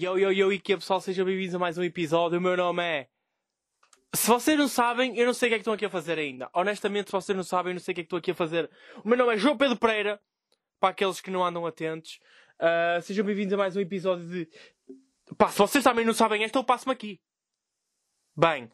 Yo, yo, yo, e que pessoal, sejam bem-vindos a mais um episódio. O meu nome é. Se vocês não sabem, eu não sei o que é que estão aqui a fazer ainda. Honestamente, se vocês não sabem, eu não sei o que é que estou aqui a fazer. O meu nome é João Pedro Pereira, para aqueles que não andam atentos. Uh, sejam bem-vindos a mais um episódio de. Pá, se vocês também não sabem esta, eu passo-me aqui. Bem,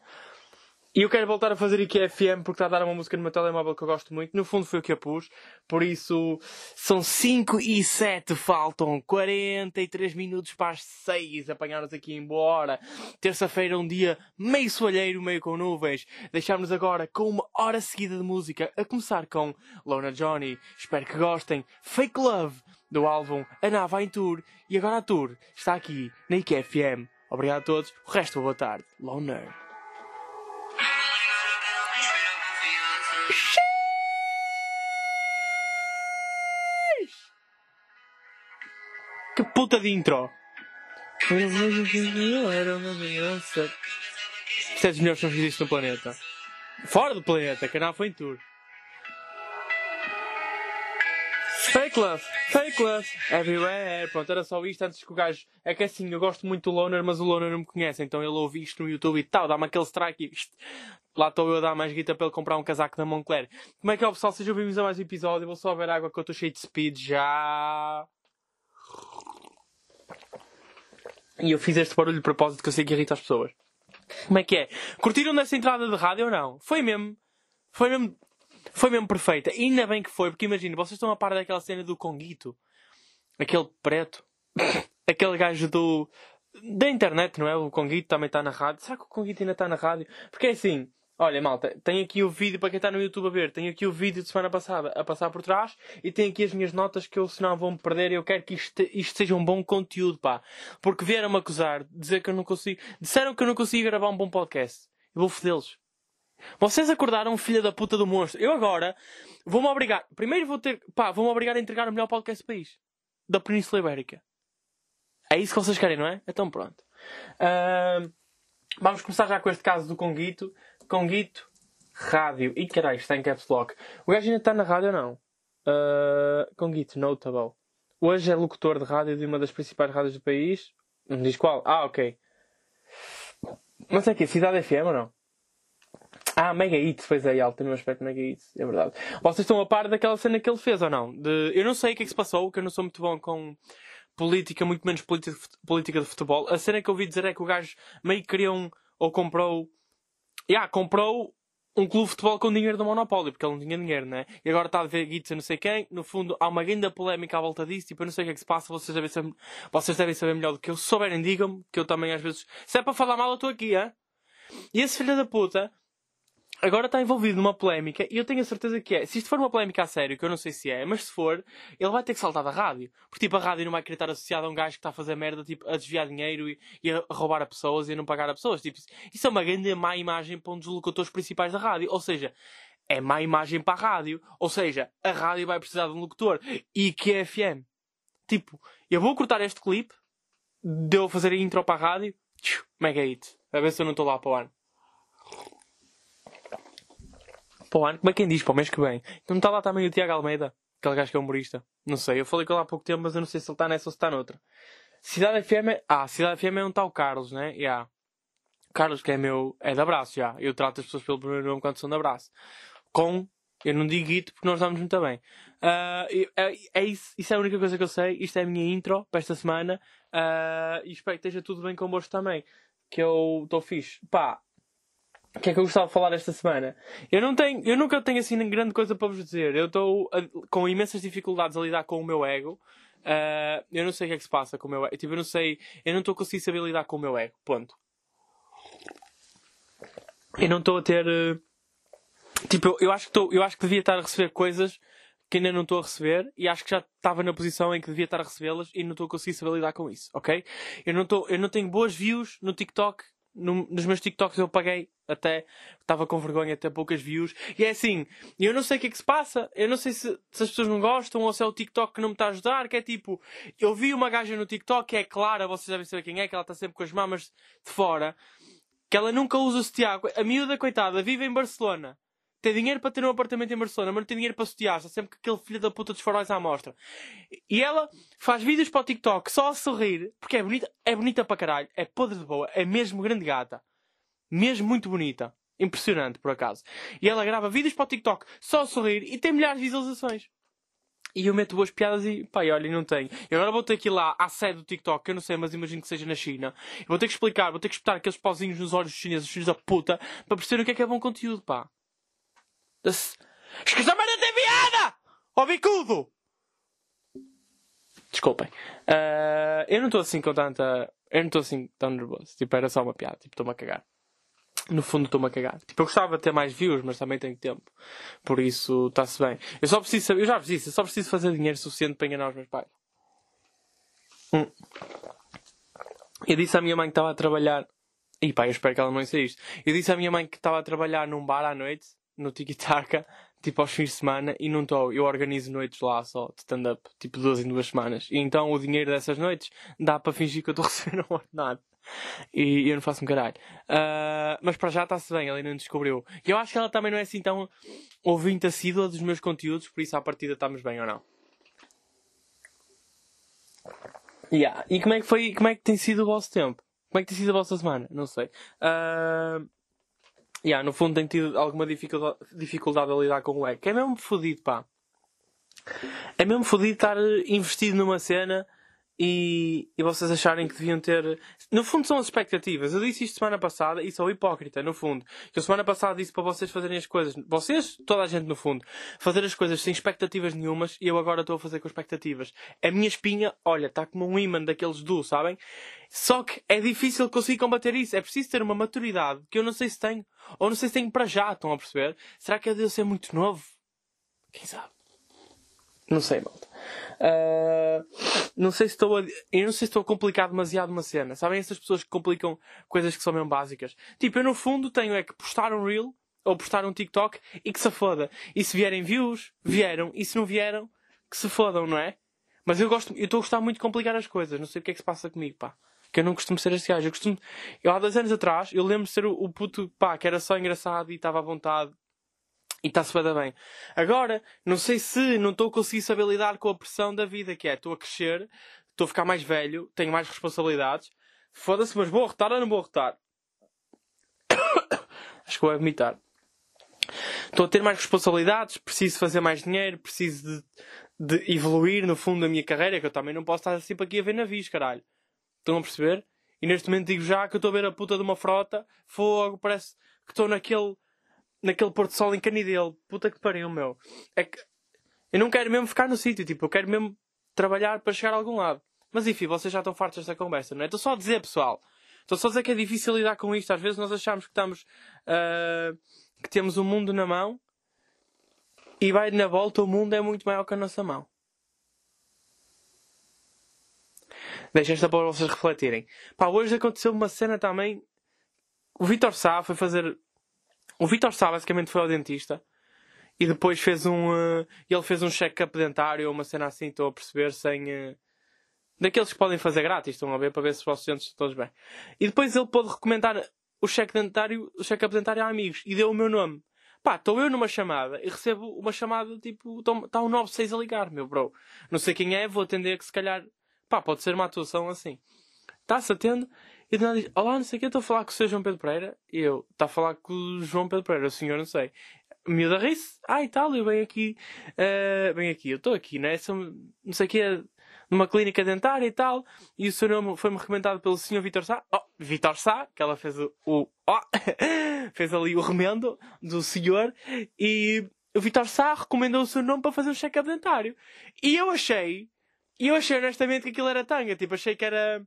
e eu quero voltar a fazer aqui FM porque está a dar uma música no meu telemóvel que eu gosto muito. No fundo foi o que eu pus. Por isso, são 5 e 7, faltam 43 minutos para as 6. Apanhar-nos aqui embora. Terça-feira, um dia meio soalheiro, meio com nuvens. Deixámos agora com uma hora seguida de música. A começar com Lona Johnny. Espero que gostem. Fake Love, do álbum A Nava em Tour. E agora a tour está aqui na IKFM. Obrigado a todos. O resto, boa tarde. Loner. Que puta de intro! Era uma criança. Isto é dos melhores sons que existem no planeta. Fora do planeta, canal foi em tour. Fake love, fake love, everywhere. Pronto, era só isto antes que o gajo. É que assim, eu gosto muito do Loner, mas o Loner não me conhece, então ele ouve isto no YouTube e tal, dá-me aquele strike e isto. Lá estou eu a dar mais guita para ele comprar um casaco da Moncler. Como é que é, pessoal? Sejam bem-vindos a mais um episódio. Eu vou só beber água que eu estou cheio de speed já. E eu fiz este barulho de propósito que eu sei que irrita as pessoas. Como é que é? Curtiram dessa entrada de rádio ou não? Foi mesmo. Foi mesmo. Foi mesmo perfeita. E ainda bem que foi, porque imagina, vocês estão a par daquela cena do Conguito. Aquele preto. Aquele gajo do. Da internet, não é? O Conguito também está na rádio. Será que o Conguito ainda está na rádio? Porque é assim. Olha, malta, tem aqui o vídeo para quem está no YouTube a ver. Tenho aqui o vídeo de semana passada a passar por trás e tenho aqui as minhas notas que eu senão vou-me perder e eu quero que isto, isto, seja um bom conteúdo, pá. Porque vieram-me acusar, dizer que eu não consigo. Disseram que eu não consigo gravar um bom podcast. Eu vou fodê-los. Vocês acordaram, filha da puta do monstro. Eu agora vou-me obrigar. Primeiro vou ter. Pá, vou-me obrigar a entregar o melhor podcast do país. Da Península Ibérica. É isso que vocês querem, não é? Então pronto. Uh, vamos começar já com este caso do Conguito. Conguito, rádio. E caralho, está em caps lock. O gajo ainda está na rádio ou não? Uh, Conguito, notable. Hoje é locutor de rádio de uma das principais rádios do país. Não diz qual? Ah, ok. Mas é que Cidade FM ou não? Ah, Mega Hits, pois é, alto, tem um aspecto Mega Hits, é verdade. Vocês estão a par daquela cena que ele fez ou não? De... Eu não sei o que é que se passou, que eu não sou muito bom com política, muito menos política de futebol. A cena que eu ouvi dizer é que o gajo meio que queria um, ou comprou yeah, comprou um clube de futebol com dinheiro do monopólio, porque ele não tinha dinheiro, né? E agora está a ver guitos a não sei quem. No fundo, há uma grande polémica à volta disso. Tipo, eu não sei o que é que se passa. Vocês devem saber, vocês devem saber melhor do que eu. Se souberem, digam-me. Que eu também, às vezes... Se é para falar mal, eu estou aqui, hein? E esse filho da puta agora está envolvido numa polémica e eu tenho a certeza que é. Se isto for uma polémica a sério, que eu não sei se é, mas se for, ele vai ter que saltar da rádio. Porque tipo, a rádio não vai querer estar associada a um gajo que está a fazer merda, tipo, a desviar dinheiro e, e a roubar a pessoas e a não pagar a pessoas. Tipo, isso é uma grande má imagem para um dos locutores principais da rádio. Ou seja, é má imagem para a rádio. Ou seja, a rádio vai precisar de um locutor. E que é FM. Tipo, eu vou cortar este clipe, de eu fazer a intro para a rádio, mega hit. A ver se eu não estou lá para o ano para o ano, como é quem diz, para o mês que vem. Então não está lá também o Tiago Almeida, aquele gajo que é humorista. Não sei, eu falei com ele há pouco tempo, mas eu não sei se ele está nessa ou se está noutra. Cidade FM é... Ah, Cidade FM é um tal Carlos, né? Yeah. Carlos, que é meu. É de abraço, já. Eu trato as pessoas pelo primeiro nome quando são de abraço. Com. Eu não digo it porque nós damos muito bem. Uh, é, é, isso, isso é a única coisa que eu sei. Isto é a minha intro para esta semana. Uh, e espero que esteja tudo bem convosco também. Que eu estou fixe. Pá, o que é que eu gostava de falar esta semana? Eu não tenho, eu nunca tenho assim grande coisa para vos dizer. Eu estou com imensas dificuldades a lidar com o meu ego. Uh, eu não sei o que é que se passa com o meu ego. Tipo, eu não sei, eu não estou conseguindo saber lidar com o meu ego. Ponto. Eu não estou a ter. Uh, tipo, eu, eu, acho que tô, eu acho que devia estar a receber coisas que ainda não estou a receber e acho que já estava na posição em que devia estar a recebê-las e não estou a conseguir saber lidar com isso, ok? Eu não, tô, eu não tenho boas views no TikTok no, nos meus TikToks eu paguei até, estava com vergonha ter poucas views. E é assim, eu não sei o que é que se passa, eu não sei se, se as pessoas não gostam ou se é o TikTok que não me está a ajudar, que é tipo, eu vi uma gaja no TikTok que é clara, vocês devem saber quem é, que ela está sempre com as mamas de fora, que ela nunca usa o sutiã. A miúda, coitada, vive em Barcelona. Tem dinheiro para ter um apartamento em Barcelona, mas não tem dinheiro para sutiar, está sempre com aquele filho da puta dos faróis à mostra. E ela faz vídeos para o TikTok só a sorrir, porque é bonita, é bonita para caralho, é podre de boa, é mesmo grande gata. Mesmo muito bonita. Impressionante, por acaso. E ela grava vídeos para o TikTok só a sorrir e tem milhares de visualizações. E eu meto boas piadas e, pá, olha, não tenho. E agora vou ter que ir lá à sede do TikTok, eu não sei, mas imagino que seja na China. E vou ter que explicar, vou ter que espetar aqueles pauzinhos nos olhos dos chineses, filhos da puta, para perceberem o que é que é bom conteúdo, pá. Não tem piada! Ó bicudo! Desculpem. Uh, eu não estou assim com tanta. Eu não estou assim tão nervoso. Tipo, era só uma piada. Tipo, estou-me a cagar no fundo estou-me a cagar. Tipo, eu gostava de ter mais views, mas também tenho tempo. Por isso, está-se bem. Eu só preciso saber, eu já preciso, eu só preciso fazer dinheiro suficiente para enganar os meus pais. Hum. Eu disse à minha mãe que estava a trabalhar. E pá, eu espero que ela não ouça isto. Eu disse à minha mãe que estava a trabalhar num bar à noite, no Tiki Taka, tipo aos fins de semana, e não estou. Eu organizo noites lá só, de stand-up, tipo duas em duas semanas. E então o dinheiro dessas noites dá para fingir que eu estou recebendo um ordenado. E eu não faço um caralho. Uh, mas para já está-se bem, ela ainda não descobriu. E eu acho que ela também não é assim tão ouvinte assídua dos meus conteúdos, por isso à partida estamos bem ou não. Yeah. E como é que foi, como é que tem sido o vosso tempo? Como é que tem sido a vossa semana? Não sei. Uh, yeah, no fundo tenho tido alguma dificuldade, dificuldade a lidar com o leque. É mesmo fodido, pá. É mesmo fodido estar investido numa cena e, e vocês acharem que deviam ter. No fundo, são as expectativas. Eu disse isto semana passada e sou hipócrita, no fundo. Que eu semana passada disse para vocês fazerem as coisas. Vocês, toda a gente, no fundo, fazer as coisas sem expectativas nenhumas e eu agora estou a fazer com expectativas. A minha espinha, olha, está como um imã daqueles do, sabem? Só que é difícil conseguir combater isso. É preciso ter uma maturidade que eu não sei se tenho. Ou não sei se tenho para já, estão a perceber? Será que é de eu ser muito novo? Quem sabe? Não sei, malta. Uh, não sei se estou a, eu não sei se estou a complicar demasiado uma cena. Sabem essas pessoas que complicam coisas que são mesmo básicas? Tipo, eu no fundo tenho é que postar um reel ou postar um TikTok e que se foda. E se vierem views, vieram. E se não vieram, que se fodam, não é? Mas eu gosto, eu estou a gostar muito de complicar as coisas. Não sei o que é que se passa comigo, pá. Que eu não costumo ser este gajo. Eu costumo, eu há dois anos atrás, eu lembro de ser o, o puto, pá, que era só engraçado e estava à vontade e está-se bem. Agora, não sei se não estou a conseguir saber lidar com a pressão da vida, que é, estou a crescer, estou a ficar mais velho, tenho mais responsabilidades. Foda-se, mas vou arrotar ou não vou arrotar? Acho que vou vomitar. Estou a ter mais responsabilidades, preciso fazer mais dinheiro, preciso de, de evoluir no fundo da minha carreira, que eu também não posso estar sempre aqui a ver navios, caralho. Estão a perceber? E neste momento digo já que eu estou a ver a puta de uma frota, fogo, parece que estou naquele naquele Porto Sol em Canidelo. Puta que pariu, meu. É que eu não quero mesmo ficar no sítio, tipo, eu quero mesmo trabalhar para chegar a algum lado. Mas enfim, vocês já estão fartos desta conversa, não é? Estou só a dizer, pessoal. Estou só a dizer que é difícil lidar com isto. Às vezes nós achamos que estamos. Uh, que temos o mundo na mão e vai na volta, o mundo é muito maior que a nossa mão. Deixem esta para vocês refletirem. Pá, hoje aconteceu uma cena também. O Vitor Sá foi fazer o Vitor Sá basicamente foi ao dentista e depois fez um. Uh, ele fez um check-up dentário ou uma cena assim, estou a perceber, sem. Uh, daqueles que podem fazer grátis, estão a ver, para ver se os vossos dentes estão todos bem. E depois ele pôde recomendar o check dentário, o check-up dentário a amigos e deu o meu nome. Pá, estou eu numa chamada e recebo uma chamada tipo, está um 96 a ligar, meu bro. Não sei quem é, vou atender que se calhar, pá, pode ser uma atuação assim. Está-se atendo e do diz: Olá, não sei o que, estou a falar com o Sr. João Pedro Pereira. E eu: Está a falar com o João Pedro Pereira, o senhor não sei. Miúda ri-se: Ah, e tal, eu venho aqui, uh, venho aqui, eu estou aqui, né? Sou, não sei o que, numa clínica dentária e tal. E o seu nome foi-me recomendado pelo Sr. Vitor Sá. Oh, Vitor Sá, que ela fez o. o oh, fez ali o remendo do senhor. E o Vitor Sá recomendou o seu nome para fazer um check-up dentário. E eu achei. E eu achei honestamente que aquilo era tanga. Tipo, achei que era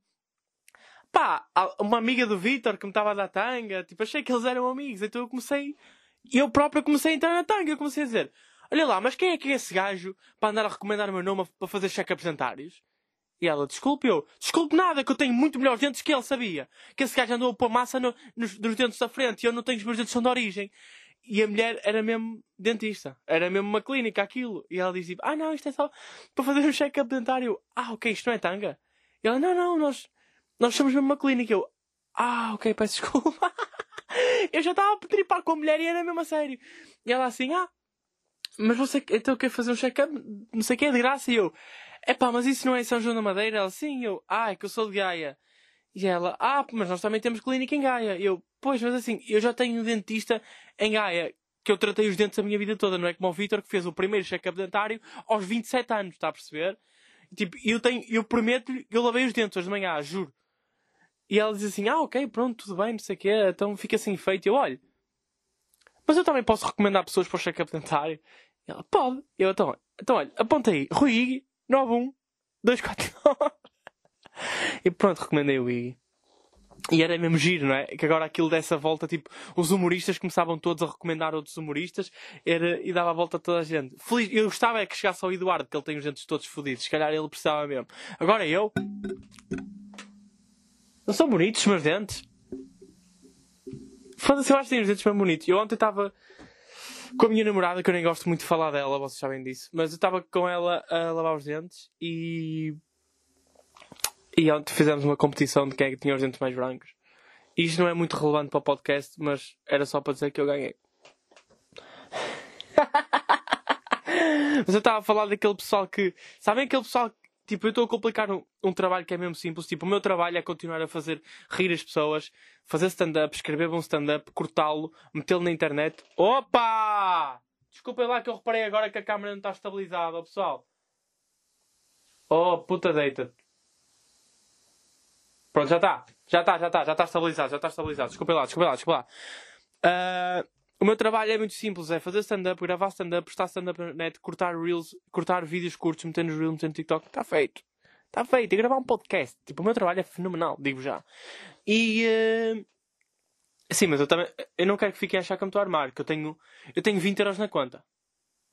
pá, uma amiga do Vitor que me estava a dar tanga, tipo, achei que eles eram amigos, então eu comecei, eu próprio comecei a entrar na tanga, eu comecei a dizer, olha lá, mas quem é que é esse gajo para andar a recomendar o meu nome para fazer check-ups dentários? E ela, desculpe eu, desculpe nada, que eu tenho muito melhores dentes que ele sabia. Que esse gajo andou a pôr massa no, nos, nos dentes da frente e eu não tenho os meus dentes são de origem. E a mulher era mesmo dentista. Era mesmo uma clínica, aquilo. E ela dizia, ah não, isto é só para fazer um check-up dentário. Ah, ok, isto não é tanga. E ela, não, não, nós, nós somos mesmo uma clínica. Eu, ah, ok, peço desculpa. eu já estava a tripar com a mulher e era mesmo a sério. E ela assim, ah, mas você então quer fazer um check-up? Não sei o que é de graça. E eu, é pá, mas isso não é em São João da Madeira? Ela, sim, eu, ah, é que eu sou de Gaia. E ela, ah, mas nós também temos clínica em Gaia. E eu, pois, mas assim, eu já tenho um dentista em Gaia que eu tratei os dentes a minha vida toda, não é como o Vitor que fez o primeiro check-up dentário aos 27 anos, está a perceber? Tipo, eu tenho, eu prometo-lhe, eu lavei os dentes hoje de manhã, juro. E ela diz assim, ah, ok, pronto, tudo bem, não sei o quê, então fica assim feito. E eu, olho, mas eu também posso recomendar pessoas para o check-up dentário. E ela, pode. Eu, então, então olha, aponta aí, Rui Iggy, 91 249. e pronto, recomendei o Iggy. E era mesmo giro, não é? Que agora aquilo dessa volta, tipo, os humoristas começavam todos a recomendar outros humoristas era, e dava a volta a toda a gente. Feliz, eu gostava é que chegasse ao Eduardo, que ele tem os dentes todos fodidos. Se calhar ele precisava mesmo. Agora eu. Não são bonitos os meus dentes? Foda-se, eu acho que tenho os dentes bem bonitos. Eu ontem estava com a minha namorada, que eu nem gosto muito de falar dela, vocês sabem disso. Mas eu estava com ela a lavar os dentes e e ontem fizemos uma competição de quem é que tinha os dentes mais brancos. Isto não é muito relevante para o podcast, mas era só para dizer que eu ganhei. mas eu estava a falar daquele pessoal que. Sabem aquele pessoal. Tipo, eu estou a complicar um, um, trabalho que é mesmo simples. Tipo, o meu trabalho é continuar a fazer rir as pessoas, fazer stand-up, escrever um stand-up, cortá-lo, metê-lo na internet. Opa! Desculpem lá que eu reparei agora que a câmera não está estabilizada, pessoal. Oh, puta deita. Pronto, já está. Já está, já está, já está estabilizado, já está estabilizado. Desculpa lá, desculpa lá, desculpa lá. Uh, o meu trabalho é muito simples, é fazer stand-up, gravar stand-up, postar stand-up na net, cortar reels, cortar vídeos curtos, meter nos reels, meter no TikTok. Está feito. Está feito. E gravar um podcast. Tipo, o meu trabalho é fenomenal, digo já. E... Uh... Sim, mas eu também... Eu não quero que fiquem a achar que eu me estou a armar, que eu tenho... Eu tenho 20 euros na conta.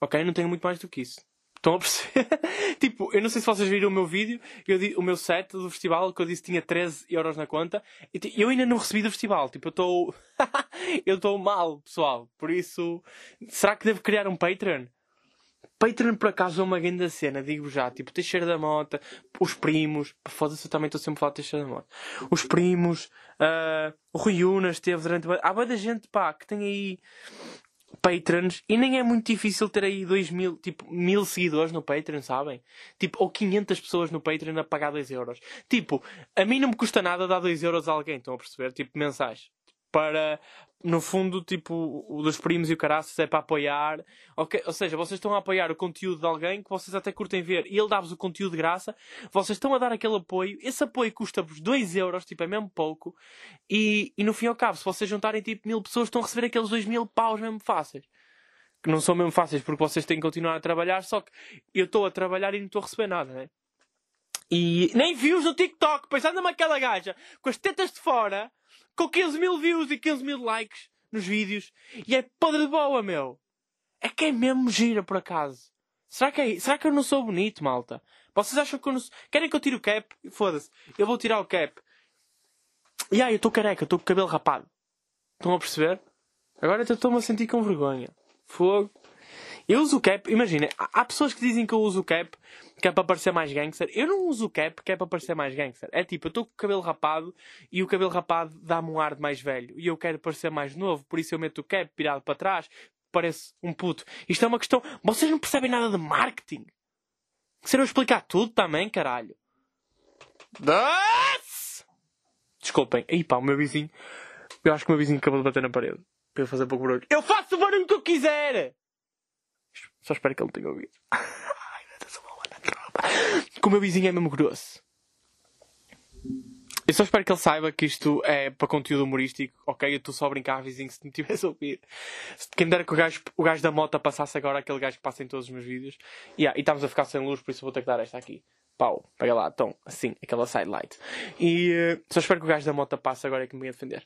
Ok? Não tenho muito mais do que isso. Estão a perceber? tipo, eu não sei se vocês viram o meu vídeo, eu, o meu set do festival, que eu disse que tinha 13 euros na conta. E eu ainda não recebi do festival. Tipo, eu estou. eu estou mal, pessoal. Por isso. Será que devo criar um Patreon? Patreon, por acaso, é uma grande cena, digo já. Tipo, Teixeira da Mota, os primos. Foda-se, eu também estou sempre a falar de Teixeira da Mota. Os primos, uh, o Rui Unas esteve durante. Há muita gente, pá, que tem aí patrons e nem é muito difícil ter aí 2 mil, tipo, mil seguidores no Patreon, sabem? Tipo, ou 500 pessoas no Patreon a pagar 2 euros. Tipo, a mim não me custa nada dar 2 euros a alguém, estão a perceber? Tipo, mensais. Para, no fundo, tipo, o dos primos e o caraças é para apoiar. Okay? Ou seja, vocês estão a apoiar o conteúdo de alguém que vocês até curtem ver e ele dá-vos o conteúdo de graça. Vocês estão a dar aquele apoio. Esse apoio custa-vos 2 euros, tipo, é mesmo pouco. E, e no fim ao cabo, se vocês juntarem tipo mil pessoas, estão a receber aqueles 2 mil paus mesmo fáceis. Que não são mesmo fáceis porque vocês têm que continuar a trabalhar. Só que eu estou a trabalhar e não estou a receber nada, né? E nem views no TikTok, pois anda-me aquela gaja com as tetas de fora com 15 mil views e 15 mil likes nos vídeos e é podre de boa, meu. É que é mesmo gira, por acaso. Será que, é, será que eu não sou bonito, malta? Vocês acham que eu não sou... Querem que eu tire o cap? Foda-se. Eu vou tirar o cap. E aí, eu estou careca, estou com o cabelo rapado. Estão a perceber? Agora estou-me a sentir com vergonha. Fogo. Eu uso o cap, imagina, há pessoas que dizem que eu uso o cap que é para parecer mais gangster. Eu não uso o cap que é para parecer mais gangster. É tipo, eu estou com o cabelo rapado e o cabelo rapado dá-me um ar de mais velho. E eu quero parecer mais novo, por isso eu meto o cap virado para trás, parece um puto. Isto é uma questão. Vocês não percebem nada de marketing. Serão explicar tudo também, caralho. Desculpem. Aí pá, o meu vizinho. Eu acho que o meu vizinho acabou de bater na parede. Para eu fazer pouco barulho. Eu faço o barulho que eu quiser! Só espero que ele tenha ouvido. que o meu vizinho é mesmo grosso. Eu só espero que ele saiba que isto é para conteúdo humorístico. Ok, eu estou só a brincar, vizinho, se me tivesse a ouvir. Quem dera que o gajo, o gajo da moto passasse agora, aquele gajo que passa em todos os meus vídeos. Yeah, e estamos a ficar sem luz, por isso vou ter que dar esta aqui. Pau, pega lá, então, assim, aquela side light. E uh, só espero que o gajo da moto passe agora é que me venha defender.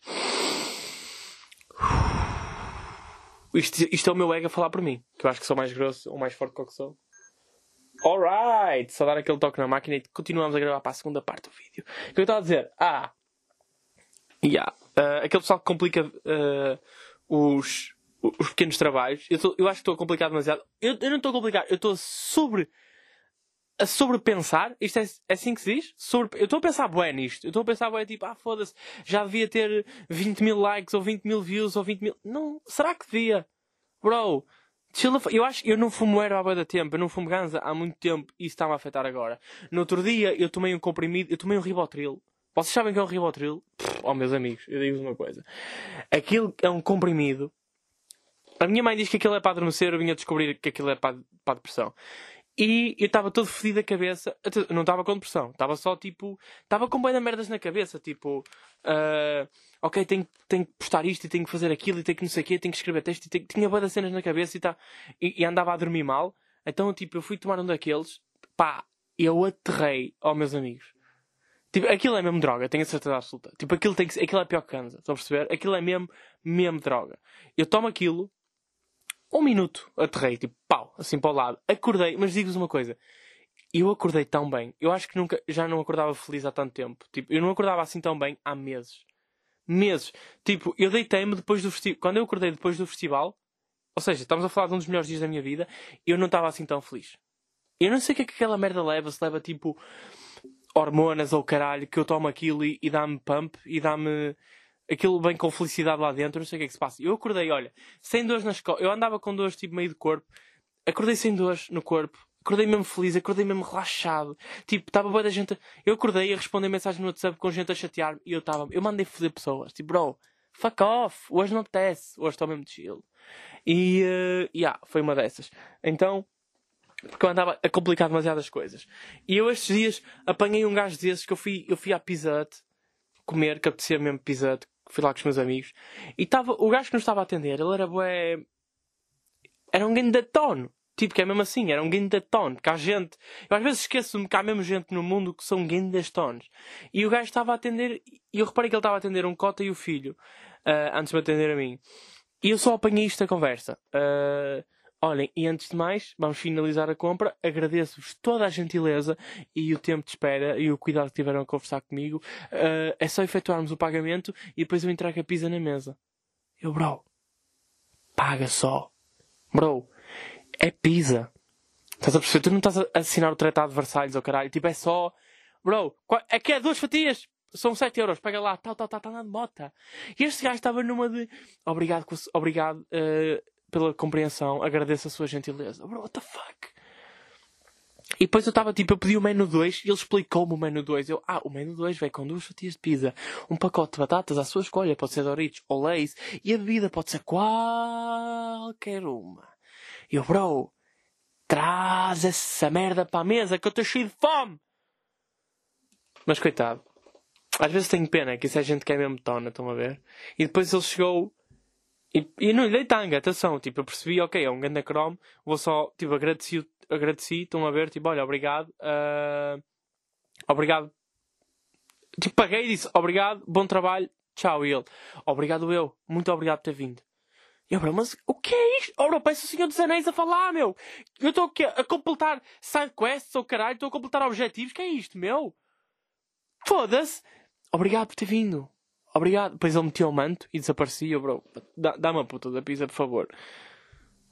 Isto, isto é o meu ego a falar por mim. Que eu acho que sou mais grosso ou mais forte que o que sou. Alright! Só dar aquele toque na máquina e continuamos a gravar para a segunda parte do vídeo. O que eu estava a dizer? Ah! Yeah. Uh, aquele pessoal que complica uh, os, os pequenos trabalhos. Eu, tô, eu acho que estou a complicar demasiado. Eu, eu não estou a complicar, eu estou sobre a sobrepensar, isto é, é assim que se diz? Sobre, eu estou a pensar bué nisto. Eu estou a pensar bué tipo, ah foda-se, já devia ter 20 mil likes ou 20 mil views ou 20 mil. Não, será que devia? Bro, Eu acho eu não fumo erva há muito tempo, eu não fumo ganza há muito tempo e isso está-me a afetar agora. No outro dia eu tomei um comprimido, eu tomei um ribotril. Vocês sabem que é um ribotril? Oh, meus amigos, eu digo-vos uma coisa. Aquilo é um comprimido. A minha mãe diz que aquilo é para adormecer, eu vim a descobrir que aquilo é para, para depressão. E eu estava todo fedido da cabeça. Não estava com depressão. Estava só tipo. Estava com bem de merdas na cabeça. Tipo. Uh, ok, tenho, tenho que postar isto e tenho que fazer aquilo e tenho que não sei o quê. Tenho que escrever texto e tenho, tinha boas das cenas na cabeça e, tá, e, e, andava a dormir mal. Então, tipo, eu fui tomar um daqueles. Pá, eu aterrei. Oh, meus amigos. Tipo, aquilo é mesmo droga, tenho a certeza absoluta. Tipo, aquilo, tem que, aquilo é pior que cansa. Estão a perceber? Aquilo é mesmo, mesmo droga. Eu tomo aquilo um minuto aterrei, tipo, pau, assim para o lado. Acordei, mas digo-vos uma coisa. Eu acordei tão bem. Eu acho que nunca, já não acordava feliz há tanto tempo. Tipo, eu não acordava assim tão bem há meses. Meses. Tipo, eu deitei-me depois do festival. Quando eu acordei depois do festival, ou seja, estamos a falar de um dos melhores dias da minha vida, eu não estava assim tão feliz. Eu não sei o que é que aquela merda leva. Se leva tipo hormonas ou caralho, que eu tomo aquilo e, e dá-me pump e dá-me aquilo bem com felicidade lá dentro, não sei o que é que se passa. Eu acordei, olha, sem dores nas costas, eu andava com dores tipo meio de corpo, acordei sem dores no corpo, acordei mesmo feliz, acordei mesmo relaxado. Tipo, estava boa da gente. Eu acordei a responder mensagens no WhatsApp com gente a chatear e eu estava, eu mandei foder pessoas, tipo, bro, fuck off, hoje não apetece, hoje estou mesmo chill. E, uh, yeah, foi uma dessas. Então, porque eu andava a complicar demasiadas coisas. E eu estes dias apanhei um gajo desses que eu fui, eu fui à Pizza Hut comer, que apetecia mesmo Pizza Hut, fui lá com os meus amigos, e tava, o gajo que nos estava a atender, ele era bué... Era um grande tono. Tipo, que é mesmo assim, era um grande tono. Que há gente... Eu às vezes esqueço-me que há mesmo gente no mundo que são grandes tonos. E o gajo estava a atender... E eu reparei que ele estava a atender um cota e o filho. Uh, antes de me atender a mim. E eu só apanhei isto da conversa. Uh, Olhem, e antes de mais, vamos finalizar a compra. Agradeço-vos toda a gentileza e o tempo de espera e o cuidado que tiveram a conversar comigo. Uh, é só efetuarmos o pagamento e depois eu entrego a pizza na mesa. Eu, bro, paga só. Bro, é pizza. Estás a perceber? Tu não estás a assinar o Tratado de Versalhes ou caralho. Tipo, é só. Bro, é que é duas fatias. São 7 euros, pega lá, tal, tal, tal, tal, na mota. E este gajo estava numa de. Obrigado, obrigado. Uh, pela compreensão, agradeço a sua gentileza. Bro, what the fuck? E depois eu estava tipo, eu pedi o menu 2 e ele explicou-me o menu 2. Eu, ah, o menu 2 vem com duas fatias de pizza, um pacote de batatas à sua escolha, pode ser Doritos ou Lays, e a bebida pode ser qualquer uma. E eu, bro, traz essa merda para a mesa que eu estou cheio de fome. Mas coitado. Às vezes tenho pena que isso é gente que é mesmo tona, estão a ver? E depois ele chegou e, e não lhe dei tanga, atenção, tipo, eu percebi, ok, é um grande Chrome, vou só, tipo, agradeci, agradeci, estão a ver, tipo, olha, obrigado, uh, obrigado, tipo, paguei e disse, obrigado, bom trabalho, tchau, e ele, obrigado eu, muito obrigado por ter vindo. E eu, bro, mas o que é isto? Oh, bro, parece o Senhor dos Anéis a falar, meu. Eu estou aqui a completar sidequests ou caralho, estou a completar objetivos, que é isto, meu? Foda-se. Obrigado por ter vindo. Obrigado. Depois ele meteu o manto e desaparecia, bro. Dá-me a puta da pizza, por favor.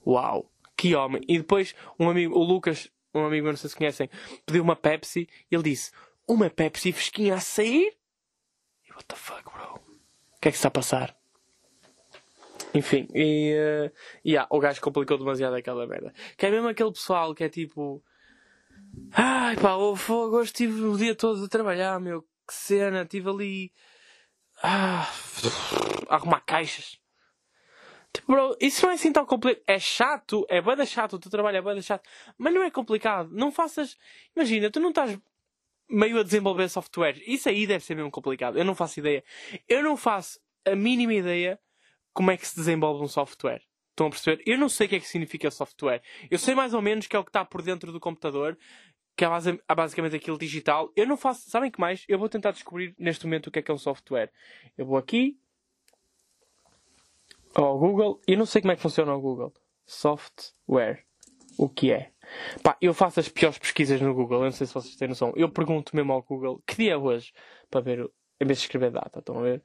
Uau. Que homem. E depois um amigo, o Lucas, um amigo meu, não sei se conhecem, pediu uma Pepsi e ele disse: Uma Pepsi fresquinha a sair? E what the fuck, bro? O que é que está a passar? Enfim, e. Uh, yeah, o gajo complicou demasiado aquela merda. Que é mesmo aquele pessoal que é tipo. Ai pá, o fogo, hoje estive o dia todo a trabalhar, meu. Que cena, estive ali ah, arrumar caixas. Tipo, bro, isso não é assim tão complicado. É chato, é banda chato, o teu trabalho é banda chato, mas não é complicado. Não faças. Imagina, tu não estás meio a desenvolver software. Isso aí deve ser mesmo complicado. Eu não faço ideia. Eu não faço a mínima ideia como é que se desenvolve um software. Estão a perceber? Eu não sei o que é que significa software. Eu sei mais ou menos que é o que está por dentro do computador que é basicamente aquilo digital. Eu não faço. Sabem que mais? Eu vou tentar descobrir neste momento o que é que é um software. Eu vou aqui ao Google e não sei como é que funciona o Google. Software. O que é? Pá, eu faço as piores pesquisas no Google. Eu não sei se vocês têm noção. Eu pergunto mesmo ao Google que dia é hoje para ver, em vez de escrever data. Estão a ver?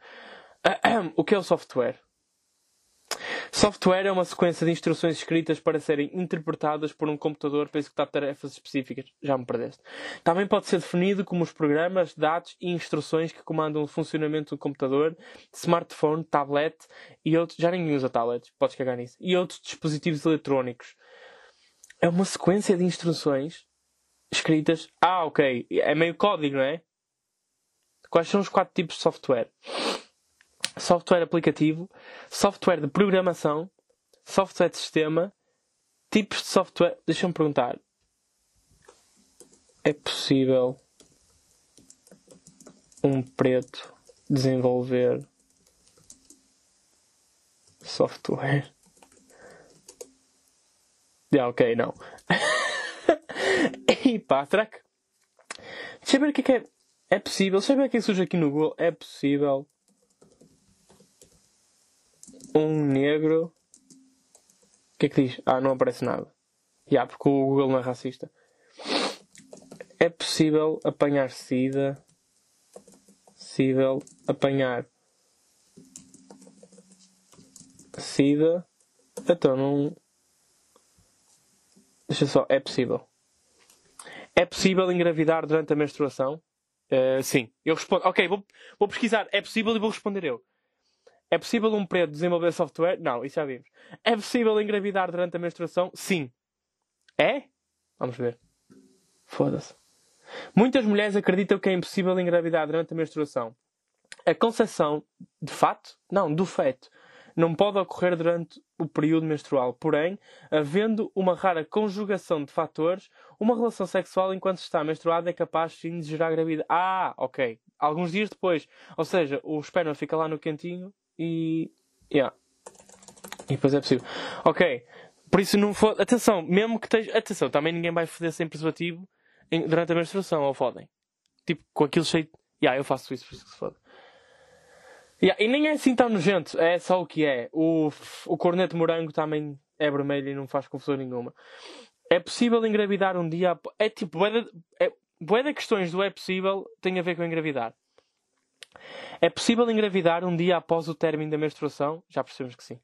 O que é o software? Software é uma sequência de instruções escritas para serem interpretadas por um computador para executar tarefas específicas. Já me perdeste. Também pode ser definido como os programas, dados e instruções que comandam o funcionamento do computador, smartphone, tablet e outros. Já ninguém usa tablets, podes cagar nisso. E outros dispositivos eletrónicos. É uma sequência de instruções escritas. Ah, ok. É meio código, não é? Quais são os quatro tipos de software? Software aplicativo, software de programação, software de sistema, tipos de software. Deixa-me perguntar. É possível um preto desenvolver software? Yeah, ok, não. e pá, será que. Deixa eu ver o que é que é. É possível. Deixa eu ver o é que surge aqui no Google. É possível um negro. O que é que diz? Ah, não aparece nada. Já, yeah, porque o Google não é racista. É possível apanhar SIDA. Possível apanhar SIDA. Então não. Deixa só. É possível. É possível engravidar durante a menstruação? Uh, sim. Eu respondo. Ok, vou, vou pesquisar. É possível e vou responder eu. É possível um preto desenvolver software? Não, isso já vimos. É possível engravidar durante a menstruação? Sim. É? Vamos ver. Foda-se. Muitas mulheres acreditam que é impossível engravidar durante a menstruação. A concepção, de fato, não, do feto, não pode ocorrer durante o período menstrual. Porém, havendo uma rara conjugação de fatores, uma relação sexual enquanto está menstruada é capaz sim de gerar gravidez. Ah, ok. Alguns dias depois. Ou seja, o esperma fica lá no quentinho e. Yeah. E depois é possível. Ok. Por isso não for. Atenção, mesmo que esteja. Atenção, também ninguém vai foder sem preservativo em... durante a menstruação, ou fodem. Tipo, com aquilo cheio. Yeah, eu faço isso, por isso que se foda. Yeah, e nem é assim tão nojento, é só o que é. O, o corneto morango também é vermelho e não faz confusão nenhuma. É possível engravidar um dia. É tipo, boa de, é, boa de questões do é possível tem a ver com engravidar. É possível engravidar um dia após o término da menstruação? Já percebemos que sim.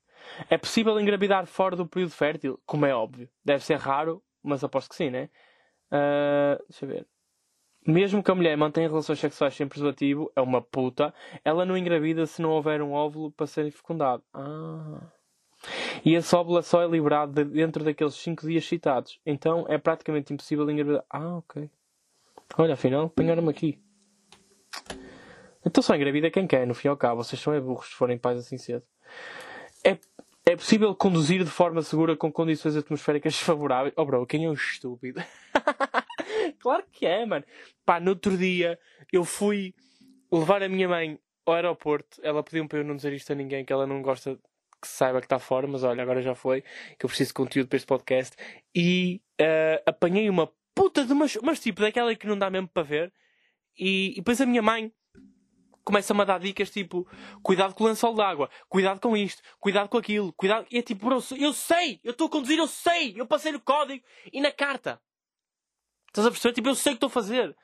É possível engravidar fora do período fértil? Como é óbvio. Deve ser raro, mas aposto que sim, né? Uh, deixa eu ver. Mesmo que a mulher mantenha relações sexuais sem preservativo, é uma puta, ela não engravida se não houver um óvulo para ser fecundado. Ah. E esse óvulo só é liberado dentro daqueles 5 dias citados. Então é praticamente impossível engravidar. Ah, ok. Olha, afinal, apanharam-me aqui. Então só engravida quem quer, no fim ao cabo. Vocês são é burros se forem pais assim cedo. É, é possível conduzir de forma segura com condições atmosféricas favoráveis? Oh bro, quem é um estúpido? claro que é, mano. Pá, no outro dia eu fui levar a minha mãe ao aeroporto. Ela pediu-me para eu não dizer isto a ninguém, que ela não gosta que saiba que está fora, mas olha, agora já foi, que eu preciso de conteúdo para este podcast. E uh, apanhei uma puta de umas, mas tipo daquela que não dá mesmo para ver. E, e depois a minha mãe começa-me a dar dicas tipo: cuidado com o lençol água, cuidado com isto, cuidado com aquilo, cuidado. E é tipo, bro, eu sei, eu estou a conduzir, eu sei, eu passei no código e na carta. Estás a perceber? Tipo, eu sei o que estou a fazer.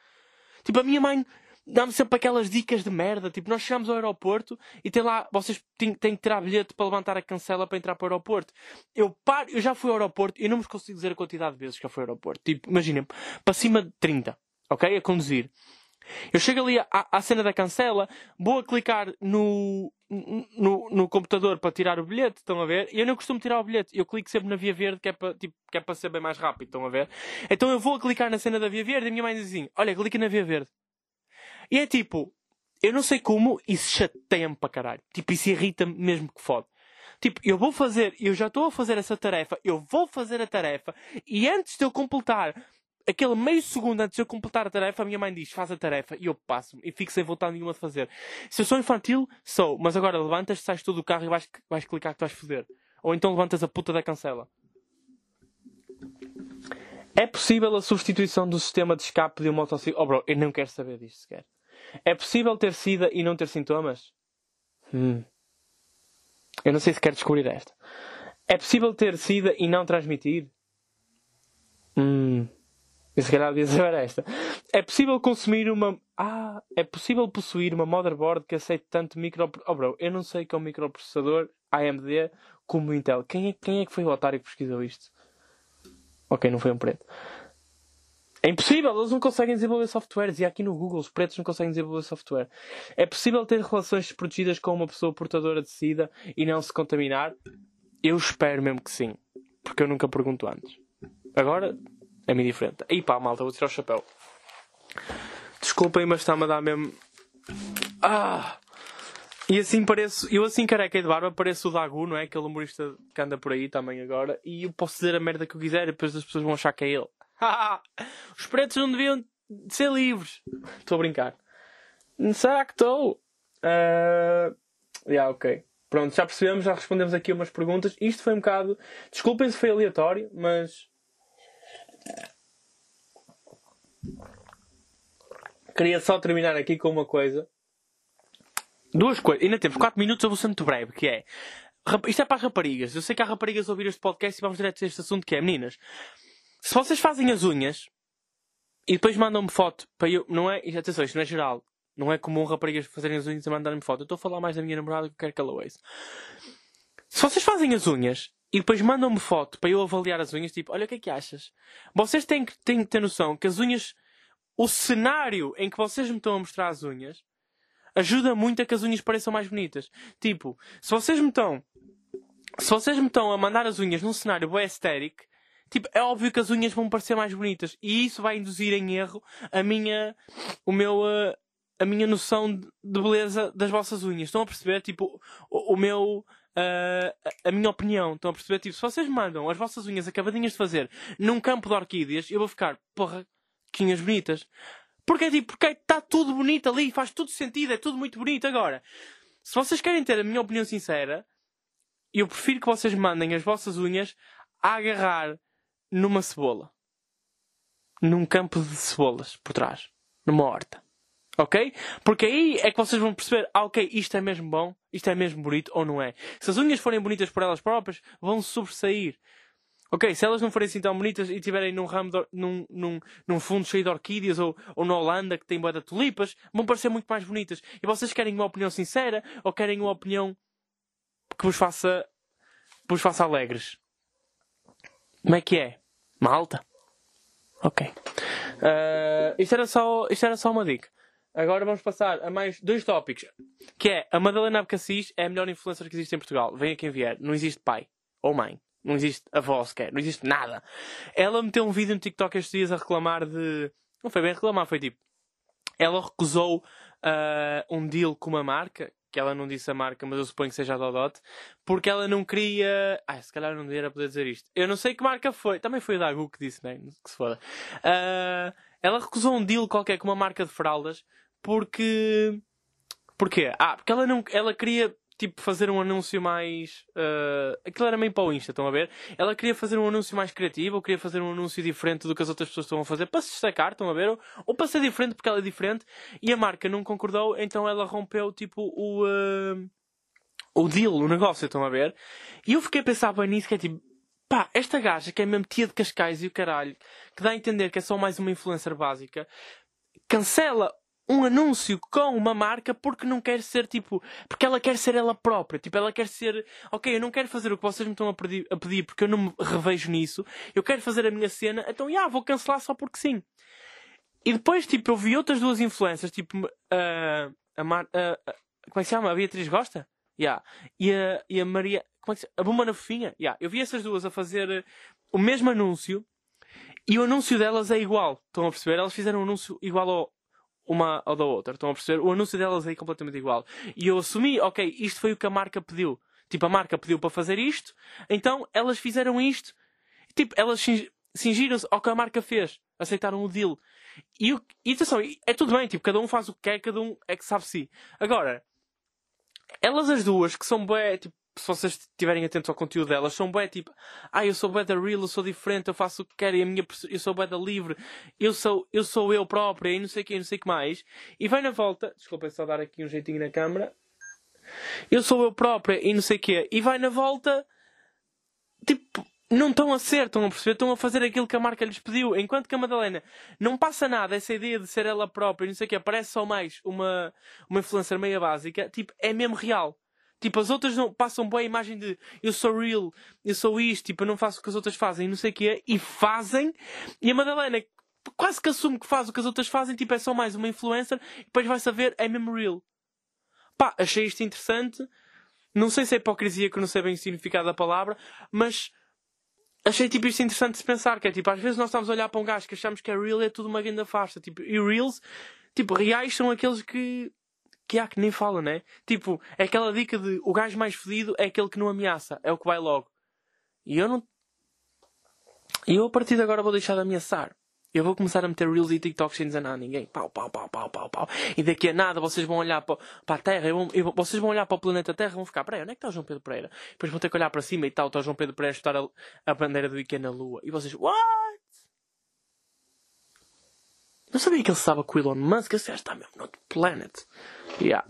Tipo, a minha mãe dá-me sempre aquelas dicas de merda. Tipo, nós chegamos ao aeroporto e tem lá, vocês têm, têm que tirar bilhete para levantar a cancela para entrar para o aeroporto. Eu paro, eu já fui ao aeroporto e não vos consigo dizer a quantidade de vezes que já fui ao aeroporto. Tipo, imaginem, para cima de 30, ok? A conduzir. Eu chego ali à, à cena da cancela, vou a clicar no, no, no, computador para tirar o bilhete, estão a ver? E eu não costumo tirar o bilhete, eu clico sempre na via verde que é para, tipo, que é para ser bem mais rápido, estão a ver? Então eu vou a clicar na cena da via verde e a minha mãe diz assim: Olha, clica na via verde. E é tipo, eu não sei como, isso chateia-me para caralho. Tipo, isso irrita-me mesmo que fode. Tipo, eu vou fazer, eu já estou a fazer essa tarefa, eu vou fazer a tarefa, e antes de eu completar aquele meio segundo antes de eu completar a tarefa, a minha mãe diz, faz a tarefa, e eu passo-me, e fico sem vontade nenhuma de fazer. Se eu sou infantil, sou, mas agora levantas, sais tu do carro e vais, vais clicar que tu vais fazer. Ou então levantas a puta da cancela. É possível a substituição do sistema de escape de um motociclo? Oh bro, eu não quero saber disto sequer. É possível ter SIDA e não ter sintomas? Hum. Eu não sei se quero descobrir esta. É possível ter SIDA e não transmitir? Hum. E se calhar esta. É possível consumir uma. Ah, é possível possuir uma motherboard que aceite tanto micro. Oh bro, eu não sei que é um microprocessador AMD como Intel. Quem é, quem é que foi o otário que pesquisou isto? Ok, não foi um preto. É impossível, eles não conseguem desenvolver softwares. E aqui no Google, os pretos não conseguem desenvolver software. É possível ter relações desprotegidas com uma pessoa portadora de SIDA e não se contaminar? Eu espero mesmo que sim. Porque eu nunca pergunto antes. Agora, é-me diferente. Aí pá, malta, vou tirar o chapéu. Desculpem, mas está-me a dar mesmo. Ah! E assim pareço, eu assim careca de barba pareço o Dagu, não é? Aquele humorista que anda por aí também agora. E eu posso dizer a merda que eu quiser e depois as pessoas vão achar que é ele. Os pretos não deviam ser livres. Estou a brincar. Será que estou? Uh... Yeah, ok. Pronto, já percebemos, já respondemos aqui umas perguntas. Isto foi um bocado. Desculpem se foi aleatório, mas. Queria só terminar aqui com uma coisa. Duas coisas. Ainda temos 4 minutos, eu vou ser muito breve, que é. Isto é para as raparigas. Eu sei que há raparigas a ouvir este podcast e vamos direto a este assunto que é, meninas. Se vocês fazem as unhas e depois mandam-me foto para eu. Não é. Atenção, isto não é geral. Não é comum raparigas fazerem as unhas e mandarem-me foto. Eu estou a falar mais da minha namorada que eu quero que ela ouça. Se vocês fazem as unhas e depois mandam-me foto para eu avaliar as unhas, tipo, olha o que é que achas? Vocês têm que, têm que ter noção que as unhas. O cenário em que vocês me estão a mostrar as unhas ajuda muito a que as unhas pareçam mais bonitas. Tipo, se vocês me estão. Se vocês me estão a mandar as unhas num cenário bem estético, tipo, é óbvio que as unhas vão parecer mais bonitas. E isso vai induzir em erro a minha. O meu. Uh, a minha noção de beleza das vossas unhas. Estão a perceber? Tipo, o, o meu. Uh, a minha opinião. Estão a perceber? Tipo, se vocês mandam as vossas unhas acabadinhas de fazer num campo de orquídeas, eu vou ficar, porra, que unhas bonitas. Porque tipo, porque está tudo bonito ali, faz tudo sentido, é tudo muito bonito. Agora, se vocês querem ter a minha opinião sincera, eu prefiro que vocês mandem as vossas unhas a agarrar numa cebola. Num campo de cebolas por trás. Numa horta. Ok? Porque aí é que vocês vão perceber, ah, ok, isto é mesmo bom, isto é mesmo bonito ou não é. Se as unhas forem bonitas por elas próprias, vão sobressair. Ok, se elas não forem assim tão bonitas e estiverem num ramo de, num, num, num fundo cheio de orquídeas ou, ou na Holanda que tem boa de tulipas, vão parecer muito mais bonitas. E vocês querem uma opinião sincera ou querem uma opinião que vos faça, vos faça alegres? Como é que é? Malta? Ok. Uh, isto, era só, isto era só uma dica. Agora vamos passar a mais dois tópicos. Que é, a Madalena Abcacis é a melhor influencer que existe em Portugal. Venha quem vier. Não existe pai ou mãe. Não existe avó sequer. Não existe nada. Ela meteu um vídeo no TikTok estes dias a reclamar de... Não foi bem reclamar, foi tipo... Ela recusou uh, um deal com uma marca que ela não disse a marca, mas eu suponho que seja a Dodot, porque ela não queria. Ai, se calhar não devia poder dizer isto. Eu não sei que marca foi. Também foi o Dagu que disse, né? Que se foda. Uh, ela recusou um deal qualquer com uma marca de fraldas porque. Porquê? Ah, porque ela não. Ela queria tipo fazer um anúncio mais. Uh, aquilo era meio para o Insta, estão a ver? Ela queria fazer um anúncio mais criativo, ou queria fazer um anúncio diferente do que as outras pessoas estão a fazer para se destacar, estão a ver? Ou, ou para ser diferente porque ela é diferente e a marca não concordou, então ela rompeu tipo o. Uh, o deal, o negócio, estão a ver? E eu fiquei a pensar bem nisso, que é tipo, pá, esta gaja que é mesmo tia de Cascais e o caralho, que dá a entender que é só mais uma influencer básica, cancela um anúncio com uma marca porque não quer ser tipo. Porque ela quer ser ela própria. Tipo, ela quer ser. Ok, eu não quero fazer o que vocês me estão a pedir, a pedir porque eu não me revejo nisso. Eu quero fazer a minha cena, então, yeah, vou cancelar só porque sim. E depois, tipo, eu vi outras duas influências, tipo, uh, a Mar. Uh, como é que se chama? A Beatriz Gosta? Yeah. E, a, e a Maria. Como é que se chama? A Bumba na Fofinha? Yeah. Eu vi essas duas a fazer o mesmo anúncio. E o anúncio delas é igual. Estão a perceber? Elas fizeram um anúncio igual ao, uma ou da outra. Estão a perceber? O anúncio delas é completamente igual. E eu assumi, ok, isto foi o que a marca pediu. Tipo, a marca pediu para fazer isto, então elas fizeram isto. Tipo, elas cingiram-se ao que a marca fez. Aceitaram o deal. E, o, e atenção, é tudo bem, tipo, cada um faz o que quer, cada um é que sabe si. Agora, elas as duas, que são bem, tipo, se vocês estiverem atentos ao conteúdo delas, são bué tipo, ah, eu sou bué da real, eu sou diferente, eu faço o que quero, e a minha, eu sou bué da livre, eu sou, eu sou eu própria, e não sei o que, não sei o que mais. E vai na volta, desculpem só dar aqui um jeitinho na câmera, eu sou eu própria, e não sei o que, e vai na volta, tipo, não estão a ser, estão a perceber, estão a fazer aquilo que a marca lhes pediu. Enquanto que a Madalena não passa nada, essa ideia de ser ela própria, não sei o que, parece só mais uma, uma influencer meia básica, tipo, é mesmo real. Tipo, as outras não passam boa a imagem de eu sou real, eu sou isto, tipo, eu não faço o que as outras fazem, não sei o que é, e fazem. E a Madalena quase que assume que faz o que as outras fazem, tipo, é só mais uma influencer, e depois vai saber, é mesmo real. Pá, achei isto interessante. Não sei se é hipocrisia, que eu não sei bem o significado da palavra, mas achei tipo isto interessante de se pensar, que é tipo, às vezes nós estamos a olhar para um gajo que achamos que é real é tudo uma grande farsa. Tipo, e reals, tipo, reais são aqueles que que há que nem fala, né? Tipo, é aquela dica de o gajo mais fedido é aquele que não ameaça, é o que vai logo. E eu não. E eu a partir de agora vou deixar de ameaçar. Eu vou começar a meter Reels e TikToks sem dizer nada a ninguém. Pau, pau, pau, pau, pau, pau. E daqui a nada vocês vão olhar para, para a Terra, vão, vocês vão olhar para o planeta Terra e vão ficar, peraí, onde é que está o João Pedro Pereira? Depois vão ter que olhar para cima e tal, está o João Pedro Pereira a estar a, a bandeira do IKEA na Lua. E vocês, what? Não sabia que ele estava com o Elon Musk, esse gajo está mesmo no outro planet. Yeah.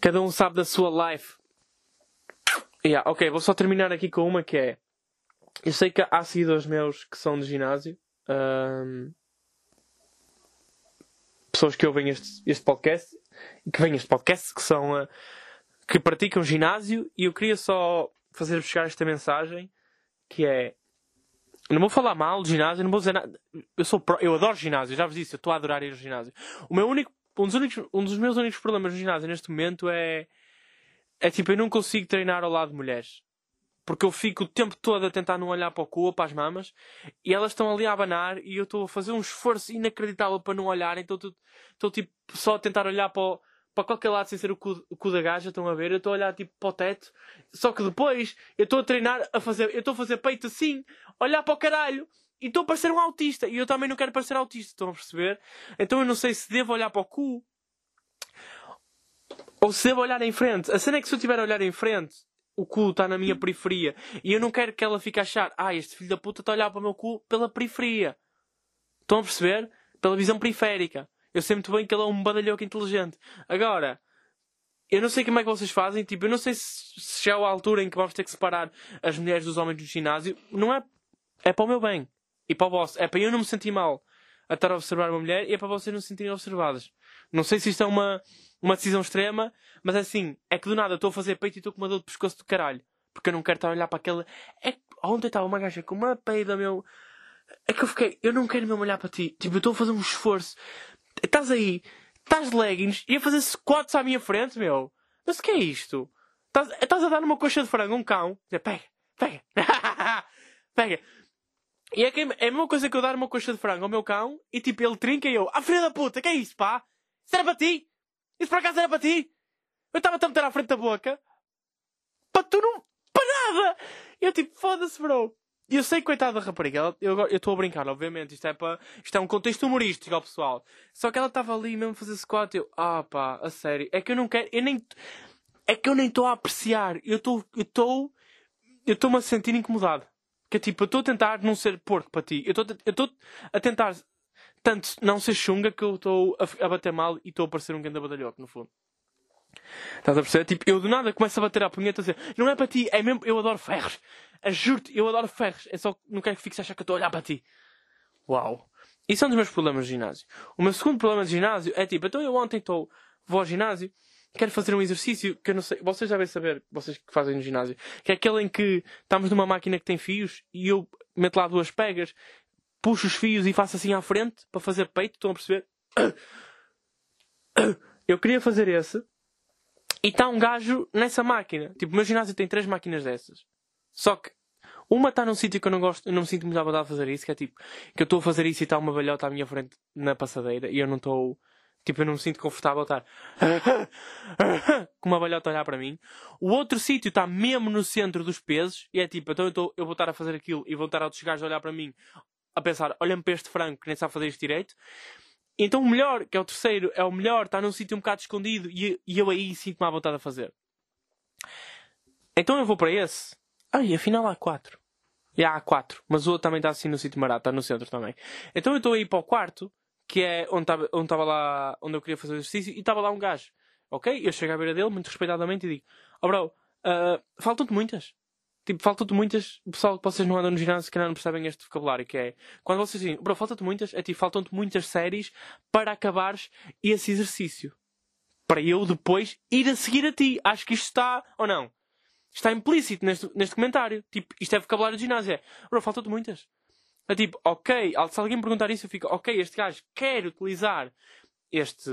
Cada um sabe da sua life. Yeah, ok, vou só terminar aqui com uma que é. Eu sei que há seguidores meus que são de ginásio um, pessoas que ouvem este, este podcast que vêm este podcast que são uh, que praticam ginásio e eu queria só fazer-vos chegar esta mensagem que é não vou falar mal de ginásio, não vou dizer nada. Eu, sou pro, eu adoro ginásio, já vos disse, eu estou a adorar ir ao ginásio. O meu único, um dos, únicos, um dos meus únicos problemas no ginásio neste momento é. É tipo, eu não consigo treinar ao lado de mulheres. Porque eu fico o tempo todo a tentar não olhar para o cu ou para as mamas e elas estão ali a abanar e eu estou a fazer um esforço inacreditável para não olhar. Então estou tipo só a tentar olhar para, o, para qualquer lado sem ser o cu, o cu da gaja. Estão a ver? Eu estou a olhar tipo para o teto. Só que depois eu estou a treinar a fazer. Eu estou a fazer peito assim, olhar para o caralho. E estou a parecer um autista. E eu também não quero parecer autista. Estão a perceber? Então eu não sei se devo olhar para o cu ou se devo olhar em frente. A cena é que se eu estiver a olhar em frente o cu está na minha periferia. E eu não quero que ela fique a achar, ah, este filho da puta está a olhar para o meu cu pela periferia. Estão a perceber? Pela visão periférica. Eu sei muito bem que ele é um badalhoco inteligente. Agora, eu não sei como é que vocês fazem. Tipo, eu não sei se, se já é a altura em que vamos ter que separar as mulheres dos homens do ginásio. Não é. É para o meu bem. E para o vosso. É para eu não me sentir mal a estar a observar uma mulher e é para vocês não se sentirem observadas. Não sei se isto é uma uma decisão extrema, mas assim, é que do nada estou a fazer peito e estou com uma dor de pescoço do caralho. Porque eu não quero estar a olhar para aquele. É ontem estava uma gaja com uma peida, meu. É que eu fiquei, eu não quero mesmo olhar para ti. Tipo, eu estou a fazer um esforço. Estás aí, estás de leggings e a fazer squats à minha frente, meu. Mas o que é isto? Estás, a dar uma coxa de frango um cão. Pega, pega, pega. E é, que é a mesma coisa que eu dar uma coxa de frango ao meu cão e tipo ele trinca e eu, ah filha da puta, que é isso, pá? Isso era para ti? Isso por acaso era para ti? Eu estava-te a meter à frente da boca. Para tu não. Para nada! E eu tipo, foda-se, bro. E eu sei, coitada da rapariga, eu estou a brincar, obviamente. Isto é, para, isto é um contexto humorístico ao pessoal. Só que ela estava ali mesmo a fazer squat. Eu, ah pá, a sério. É que eu não quero. Eu nem. É que eu nem estou a apreciar. Eu estou. Eu estou. Eu estou-me a sentir incomodado. Que é tipo, eu estou a tentar não ser porco para ti. Eu estou a tentar tanto não ser chunga que eu estou a, a, bater mal e estou a parecer um grande badalhoco, no fundo. Estás a perceber? Tipo, eu do nada começo a bater a punheta a dizer não é para ti, é mesmo, eu adoro ferros. Juro-te, eu adoro ferros. É só não quero que fiques a achar que eu estou a olhar para ti. Uau. Isso é um dos meus problemas de ginásio. O meu segundo problema de ginásio é tipo, então eu ontem estou, vou ao ginásio, quero fazer um exercício que eu não sei, vocês devem saber, vocês que fazem no ginásio, que é aquele em que estamos numa máquina que tem fios e eu meto lá duas pegas puxo os fios e faço assim à frente para fazer peito, estão a perceber? Eu queria fazer esse e está um gajo nessa máquina. Tipo, o meu ginásio tem três máquinas dessas. Só que uma está num sítio que eu não gosto, eu não me sinto muito à vontade de fazer isso, que é tipo, que eu estou a fazer isso e está uma velhota à minha frente na passadeira e eu não estou. Tipo, eu não me sinto confortável estar com uma velhota a olhar para mim. O outro sítio está mesmo no centro dos pesos e é tipo, então eu, tô, eu vou estar a fazer aquilo e vão estar outros gajos a olhar para mim a pensar, olha-me para este frango que nem sabe fazer isto direito. Então o melhor, que é o terceiro, é o melhor, está num sítio um bocado escondido e, e eu aí sinto-me à vontade a fazer. Então eu vou para esse. Ai, afinal há quatro. E há quatro, mas o outro também está assim no sítio barato, está no centro também. Então eu estou aí para o quarto, que é onde estava onde lá, onde eu queria fazer o exercício, e estava lá um gajo. Ok? Eu chego à beira dele, muito respeitadamente, e digo: Oh bro, uh, faltam-te muitas. Tipo, falta-te muitas. O pessoal que vocês não andam no ginásio, se calhar não percebem este vocabulário, que é. Quando vocês dizem, bro, falta-te muitas, é tipo, faltam-te muitas séries para acabares esse exercício. para eu depois ir a seguir a ti. Acho que isto está, ou não? Está implícito neste, neste comentário. Tipo, isto é vocabulário de ginásio. É, bro, faltam-te muitas. É tipo, ok, se alguém me perguntar isso, eu fico, ok, este gajo quer utilizar este,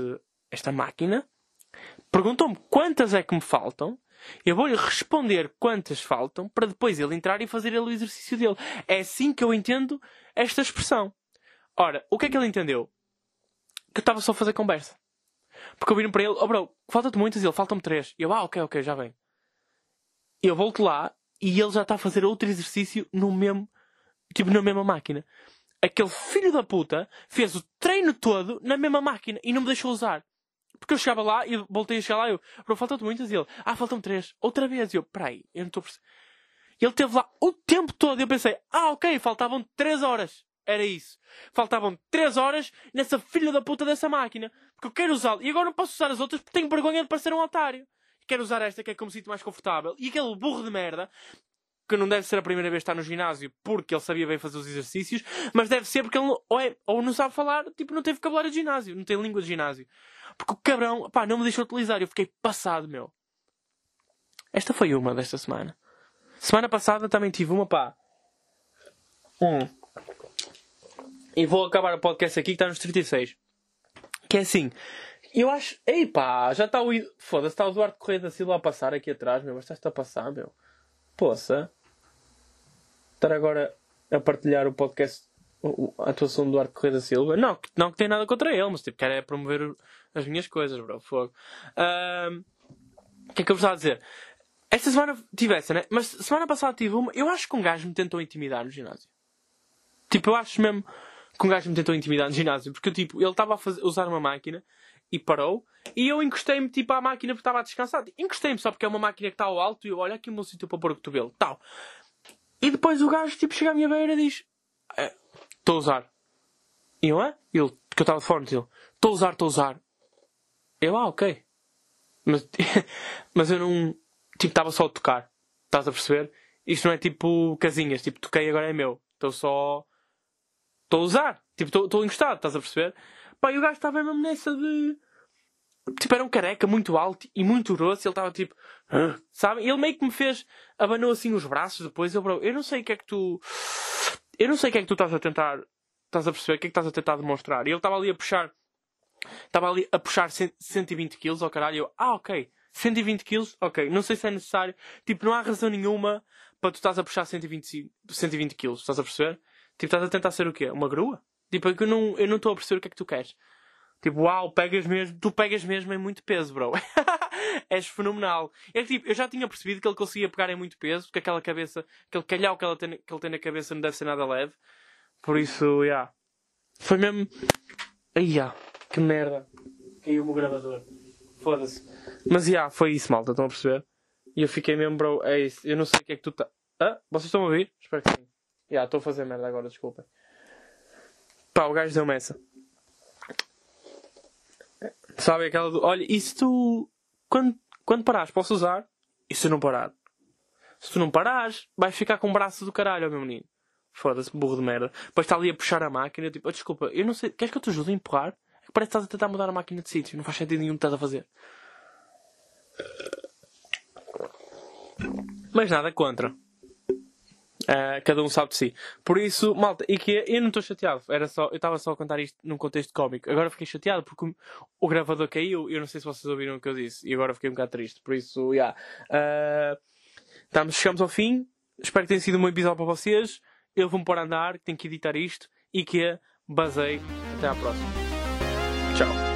esta máquina, perguntou-me quantas é que me faltam, eu vou-lhe responder quantas faltam, para depois ele entrar e fazer ele o exercício dele. É assim que eu entendo esta expressão. Ora, o que é que ele entendeu? Que eu estava só a fazer conversa. Porque eu viro para ele, oh bro, falta-te muitas, ele faltam-me três. Eu, ah, ok, ok, já vem. Eu volto lá e ele já está a fazer outro exercício no mesmo Tipo, na mesma máquina. Aquele filho da puta fez o treino todo na mesma máquina e não me deixou usar. Porque eu chegava lá e voltei a chegar lá e eu, bro, faltam-te muitas. E ele, ah, faltam três. Outra vez. E eu, peraí, eu não estou. Ele teve lá o tempo todo e eu pensei, ah, ok, faltavam três horas. Era isso. Faltavam três horas nessa filha da puta dessa máquina. Porque eu quero usá-la. E agora não posso usar as outras porque tenho vergonha de parecer um otário. Quero usar esta que é como sinto mais confortável. E aquele burro de merda que não deve ser a primeira vez que está no ginásio porque ele sabia bem fazer os exercícios, mas deve ser porque ele ou, é, ou não sabe falar, tipo, não tem vocabulário de ginásio, não tem língua de ginásio. Porque o cabrão, pá, não me deixou utilizar. Eu fiquei passado, meu. Esta foi uma desta semana. Semana passada também tive uma, pá. Um. E vou acabar o podcast aqui que está nos 36. Que é assim. Eu acho. Ei pá, já está o. Foda-se, está o Eduardo Correia da Silva a passar aqui atrás, meu. Mas está a passar, meu. Poça estar agora a partilhar o podcast, a atuação do Duarte Correia da Silva. Não, não que tem nada contra ele, mas tipo, quer é promover as minhas coisas, bro. Fogo. O que é que eu vos estava a dizer? Esta semana tive essa, né? Mas semana passada tive uma. Eu acho que um gajo me tentou intimidar no ginásio. Tipo, eu acho mesmo que um gajo me tentou intimidar no ginásio. Porque, tipo, ele estava a fazer, usar uma máquina e parou. E eu encostei-me, tipo, à máquina porque estava a descansar. Encostei-me só porque é uma máquina que está ao alto e eu, olho aqui o meu sítio para pôr o cotovelo. Tal. E depois o gajo tipo, chega à minha beira e diz: Estou é, a usar. E eu, é? Ele, que eu estava de fone, ele: Estou a usar, estou a usar. Eu, ah, ok. Mas, mas eu não. Tipo, estava só a tocar. Estás a perceber? Isto não é tipo casinhas, tipo, toquei agora é meu. Estou só. Estou a usar. Tipo, estou encostado, estás a perceber? Pá, e o gajo estava mesmo nessa de Tipo, era um careca muito alto e muito grosso. Ele estava tipo. Ah", sabe? Ele meio que me fez. Abanou assim os braços depois. Eu, bro, eu não sei o que é que tu. Eu não sei o que é que tu estás a tentar. Estás a perceber? O que é que estás a tentar demonstrar? E ele estava ali a puxar. Estava ali a puxar 120 quilos ao caralho. Eu, ah, ok. 120 quilos? Ok. Não sei se é necessário. Tipo, não há razão nenhuma para tu estás a puxar 120, 120 quilos. Estás a perceber? Tipo, estás a tentar ser o quê? Uma grua? Tipo, é eu não estou a perceber o que é que tu queres. Tipo, uau, pegas mesmo, tu pegas mesmo em muito peso, bro. És fenomenal. É tipo, eu já tinha percebido que ele conseguia pegar em muito peso, porque aquela cabeça, aquele calhau que, ela tem, que ele tem na cabeça não deve ser nada leve. Por isso, já. Yeah. Foi mesmo. Ai, yeah. que merda. Caiu-me o gravador. Foda-se. Mas, já, yeah, foi isso, malta, estão a perceber? E eu fiquei mesmo, bro, é isso. Eu não sei o que é que tu tá. Ah, vocês estão a ouvir? Espero que sim. Já, yeah, estou a fazer merda agora, desculpem. Pá, o gajo deu-me essa. Sabe aquela do. Olha, e se tu. Quando, quando parares, posso usar? E se não parar? Se tu não parares, vais ficar com o braço do caralho, meu menino. Foda-se, burro de merda. Depois está ali a puxar a máquina. Tipo, oh, desculpa, eu não sei. Queres que eu te ajude a empurrar? É parece que estás a tentar mudar a máquina de sítio. Não faz sentido nenhum que estás a fazer. Mas nada contra. Uh, cada um sabe de si. Por isso, malta, e que eu não estou chateado. Era só, eu estava só a contar isto num contexto cómico. Agora fiquei chateado porque o, gravador caiu. Eu não sei se vocês ouviram o que eu disse. E agora fiquei um bocado triste. Por isso, já. Yeah. Uh, chegamos ao fim. Espero que tenha sido um bom episódio para vocês. Eu vou-me pôr a andar, tenho que editar isto. E que basei. Até à próxima. Tchau.